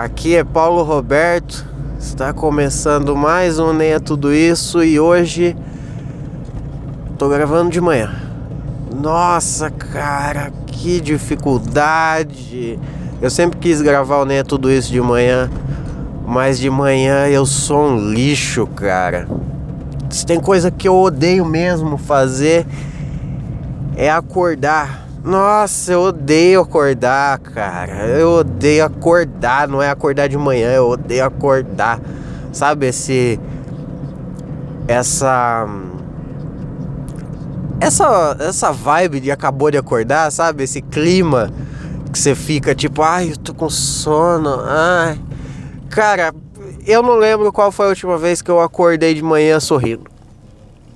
Aqui é Paulo Roberto. Está começando mais um Nem é Tudo Isso e hoje tô gravando de manhã. Nossa, cara, que dificuldade. Eu sempre quis gravar o Nem é Tudo Isso de manhã, mas de manhã eu sou um lixo, cara. Se tem coisa que eu odeio mesmo fazer é acordar nossa, eu odeio acordar, cara. Eu odeio acordar, não é acordar de manhã, eu odeio acordar. Sabe esse essa essa essa vibe de acabou de acordar, sabe? Esse clima que você fica tipo, ai, eu tô com sono. Ai. Cara, eu não lembro qual foi a última vez que eu acordei de manhã sorrindo.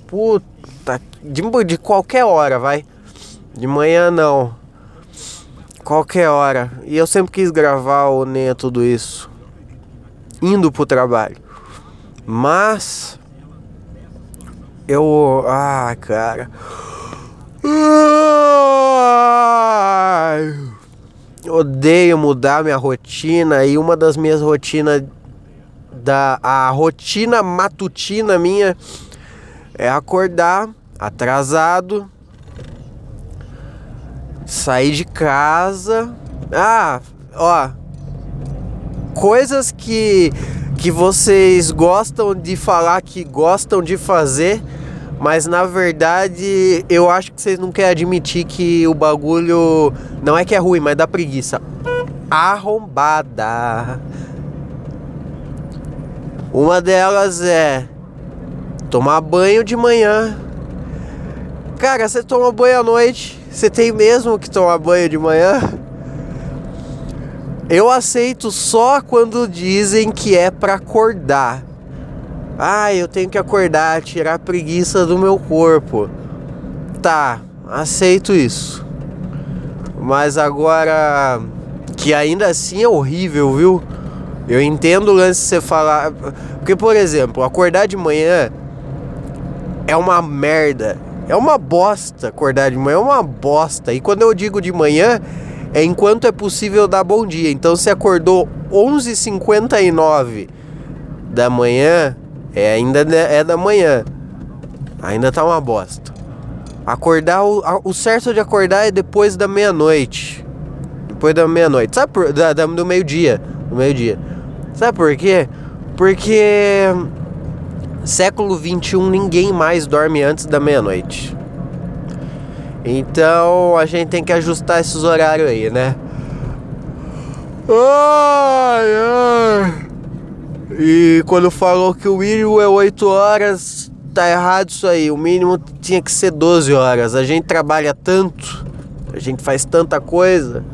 Puta, de, de qualquer hora, vai. De manhã não. Qualquer hora. E eu sempre quis gravar o Nem é Tudo Isso. Indo pro trabalho. Mas. Eu. Ah, cara. Odeio mudar minha rotina. E uma das minhas rotinas. Da, a rotina matutina minha é acordar atrasado sair de casa. Ah, ó. Coisas que que vocês gostam de falar que gostam de fazer, mas na verdade eu acho que vocês não querem admitir que o bagulho não é que é ruim, mas dá preguiça. Arrombada. Uma delas é tomar banho de manhã. Cara, você toma banho à noite, você tem mesmo que tomar banho de manhã? Eu aceito só quando dizem que é para acordar. Ah, eu tenho que acordar, tirar a preguiça do meu corpo. Tá, aceito isso. Mas agora que ainda assim é horrível, viu? Eu entendo o lance de você falar, porque por exemplo, acordar de manhã é uma merda é uma bosta acordar de manhã, é uma bosta. E quando eu digo de manhã, é enquanto é possível dar bom dia. Então se acordou 11h59 da manhã, é ainda é da manhã. Ainda tá uma bosta. Acordar, o, o certo de acordar é depois da meia-noite. Depois da meia-noite. Sabe por, da, da, do meio-dia. Do meio-dia. Sabe por quê? Porque século 21 ninguém mais dorme antes da meia-noite. Então a gente tem que ajustar esses horários aí, né? Ai, ai. E quando falou que o mínimo é 8 horas, tá errado isso aí. O mínimo tinha que ser 12 horas. A gente trabalha tanto, a gente faz tanta coisa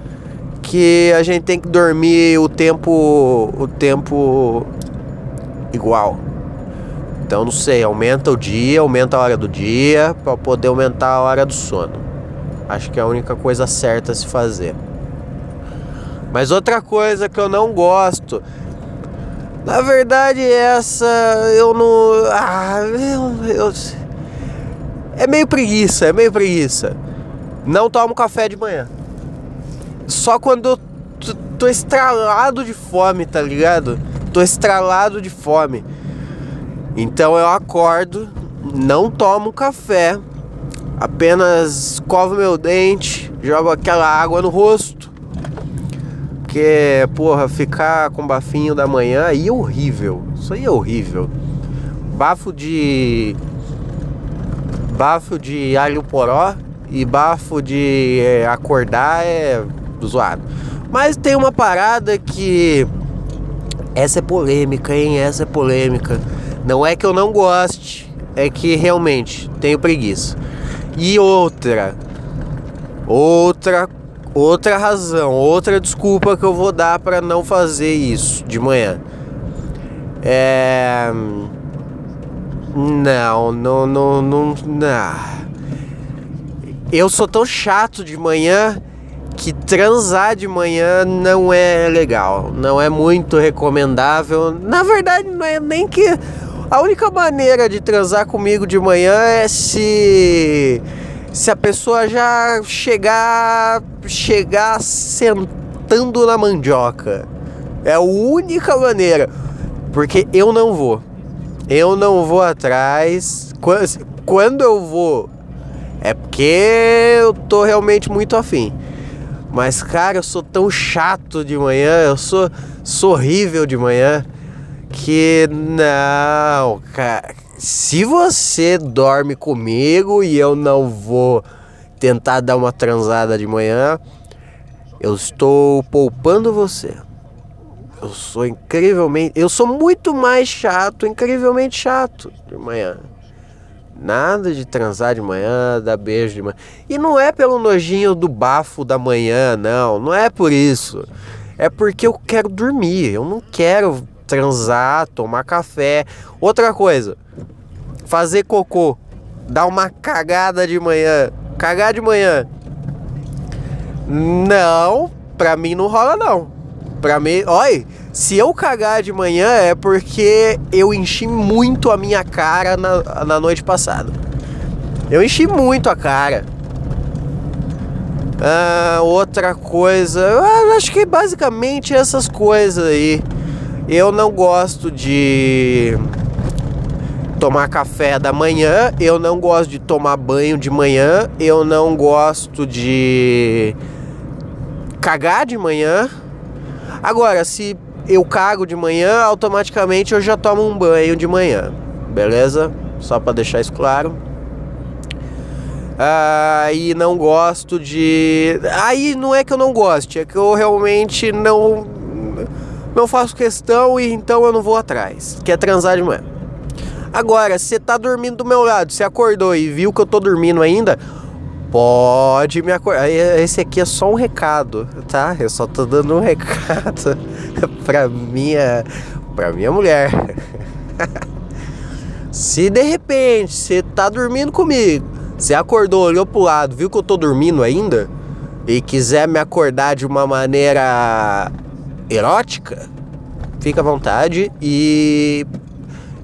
que a gente tem que dormir o tempo o tempo igual. Então não sei, aumenta o dia, aumenta a hora do dia para poder aumentar a hora do sono. Acho que é a única coisa certa a se fazer. Mas outra coisa que eu não gosto, na verdade essa eu não, ah, é meio preguiça, é meio preguiça. Não tomo café de manhã. Só quando eu tô estralado de fome, tá ligado? Tô estralado de fome. Então eu acordo, não tomo café, apenas escovo meu dente, jogo aquela água no rosto. Porque, porra, ficar com bafinho da manhã aí é horrível. Isso aí é horrível. Bafo de. Bafo de alho poró e bafo de é, acordar é zoado. Mas tem uma parada que. Essa é polêmica, hein? Essa é polêmica não é que eu não goste, é que realmente tenho preguiça. E outra, outra, outra razão, outra desculpa que eu vou dar para não fazer isso de manhã. É. Não, não, não, não, não. Eu sou tão chato de manhã que transar de manhã não é legal, não é muito recomendável. Na verdade, não é nem que a única maneira de transar comigo de manhã é se se a pessoa já chegar chegar sentando na mandioca. É a única maneira. Porque eu não vou. Eu não vou atrás. Quando eu vou, é porque eu tô realmente muito afim. Mas, cara, eu sou tão chato de manhã, eu sou, sou horrível de manhã, que não, cara. Se você dorme comigo e eu não vou tentar dar uma transada de manhã, eu estou poupando você. Eu sou incrivelmente. Eu sou muito mais chato, incrivelmente chato de manhã. Nada de transar de manhã, dar beijo de manhã. E não é pelo nojinho do bafo da manhã, não. Não é por isso. É porque eu quero dormir. Eu não quero transar, tomar café. Outra coisa, fazer cocô. Dar uma cagada de manhã. Cagar de manhã. Não, pra mim não rola não. Pra mim, olha, se eu cagar de manhã é porque eu enchi muito a minha cara na, na noite passada. Eu enchi muito a cara. Ah, outra coisa, eu acho que basicamente essas coisas aí. Eu não gosto de tomar café da manhã, eu não gosto de tomar banho de manhã, eu não gosto de cagar de manhã. Agora, se eu cago de manhã, automaticamente eu já tomo um banho de manhã, beleza? Só para deixar isso claro. Ah, e não gosto de. Aí não é que eu não goste, é que eu realmente não não faço questão e então eu não vou atrás. Quer transar de manhã. Agora, se você tá dormindo do meu lado, você acordou e viu que eu tô dormindo ainda, pode me acordar. Esse aqui é só um recado, tá? Eu só tô dando um recado pra minha, pra minha mulher. se de repente você tá dormindo comigo, você acordou, olhou pro lado, viu que eu tô dormindo ainda e quiser me acordar de uma maneira erótica, fica à vontade e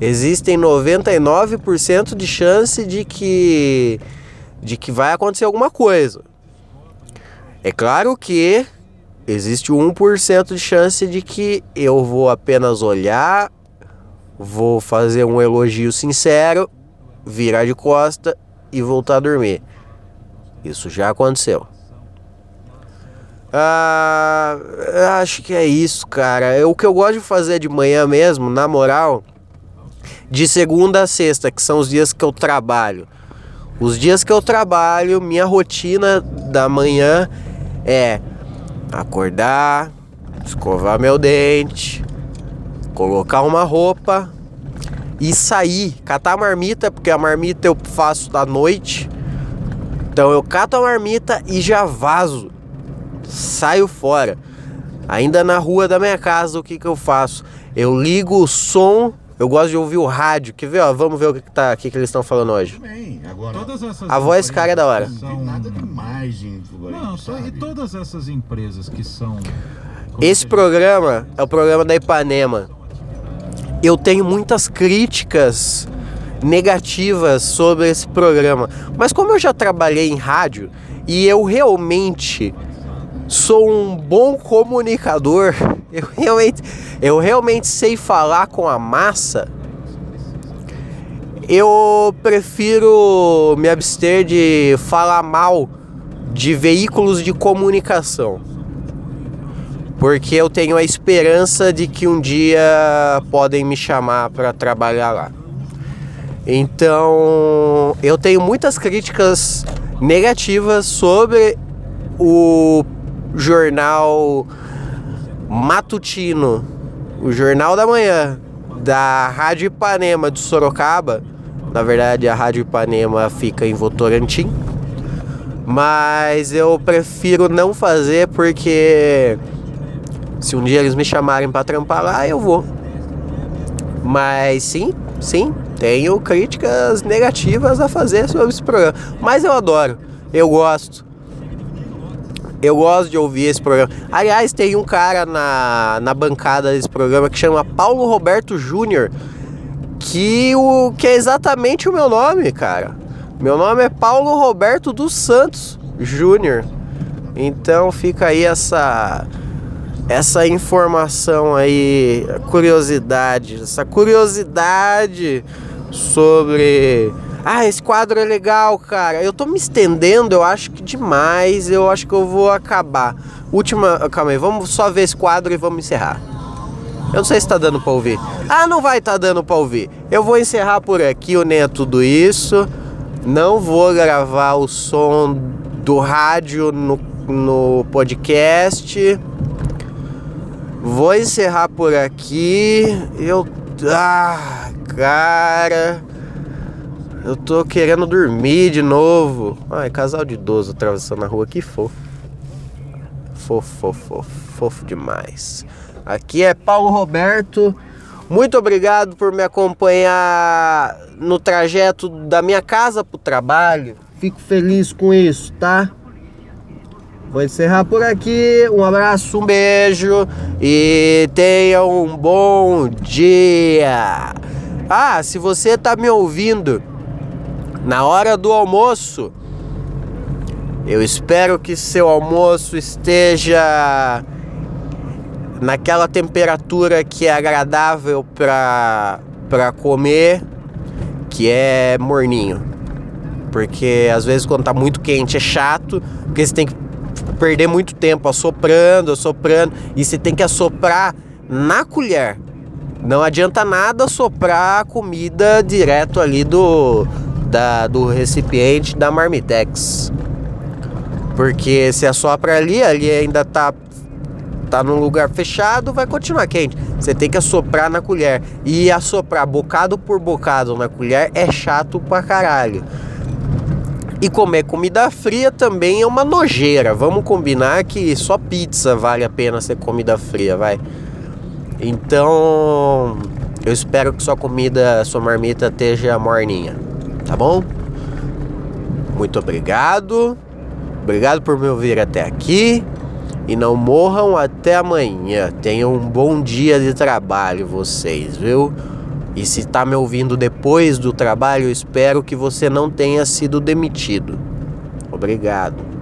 existem 99% de chance de que de que vai acontecer alguma coisa. É claro que existe 1% de chance de que eu vou apenas olhar, vou fazer um elogio sincero, virar de costa e voltar a dormir. Isso já aconteceu. Ah, acho que é isso, cara. O que eu gosto de fazer de manhã mesmo, na moral, de segunda a sexta, que são os dias que eu trabalho. Os dias que eu trabalho, minha rotina da manhã é acordar, escovar meu dente, colocar uma roupa e sair, catar a marmita, porque a marmita eu faço da noite. Então eu cato a marmita e já vazo. Saio fora. Ainda na rua da minha casa, o que, que eu faço? Eu ligo o som eu gosto de ouvir o rádio. Quer ver, ó? Vamos ver o que, que, tá, o que, que eles estão falando hoje. Bem, agora, a voz cara é da hora. São... Nada de Não, só, e todas essas empresas que são. Esse programa é o programa da Ipanema. Eu tenho muitas críticas negativas sobre esse programa. Mas como eu já trabalhei em rádio e eu realmente sou um bom comunicador, eu realmente, eu realmente sei falar com a massa. Eu prefiro me abster de falar mal de veículos de comunicação. Porque eu tenho a esperança de que um dia podem me chamar para trabalhar lá. Então, eu tenho muitas críticas negativas sobre o jornal matutino, o Jornal da Manhã da Rádio Ipanema de Sorocaba. Na verdade, a Rádio Ipanema fica em Votorantim. Mas eu prefiro não fazer porque se um dia eles me chamarem para trampar lá, eu vou. Mas sim, sim, tenho críticas negativas a fazer sobre esse programa. Mas eu adoro, eu gosto. Eu gosto de ouvir esse programa. Aliás, tem um cara na, na bancada desse programa que chama Paulo Roberto Júnior, que, o, que é exatamente o meu nome, cara. Meu nome é Paulo Roberto dos Santos Júnior. Então fica aí essa essa informação aí, curiosidade, essa curiosidade sobre. Ah, esse quadro é legal, cara. Eu tô me estendendo, eu acho que demais. Eu acho que eu vou acabar. Última. Calma aí, vamos só ver esse quadro e vamos encerrar. Eu não sei se tá dando pra ouvir. Ah, não vai tá dando pra ouvir. Eu vou encerrar por aqui o Nem é Tudo Isso. Não vou gravar o som do rádio no, no podcast. Vou encerrar por aqui. Eu. Ah, cara. Eu tô querendo dormir de novo. Ai, casal de idoso atravessando a rua, que fofo. Fofo, fofo, fofo, demais. Aqui é Paulo Roberto. Muito obrigado por me acompanhar no trajeto da minha casa pro trabalho. Fico feliz com isso, tá? Vou encerrar por aqui. Um abraço, um beijo e tenha um bom dia. Ah, se você tá me ouvindo na hora do almoço, eu espero que seu almoço esteja naquela temperatura que é agradável para para comer, que é morninho. Porque às vezes quando tá muito quente é chato, porque você tem que perder muito tempo assoprando, assoprando, e você tem que assoprar na colher. Não adianta nada soprar a comida direto ali do, da, do recipiente da Marmitex. Porque se assopra ali, ali ainda tá, tá num lugar fechado, vai continuar quente. Você tem que assoprar na colher. E assoprar bocado por bocado na colher é chato pra caralho. E comer comida fria também é uma nojeira. Vamos combinar que só pizza vale a pena ser comida fria, vai. Então, eu espero que sua comida, sua marmita esteja morninha, tá bom? Muito obrigado. Obrigado por me ouvir até aqui. E não morram até amanhã. Tenham um bom dia de trabalho, vocês, viu? E se está me ouvindo depois do trabalho, espero que você não tenha sido demitido. Obrigado.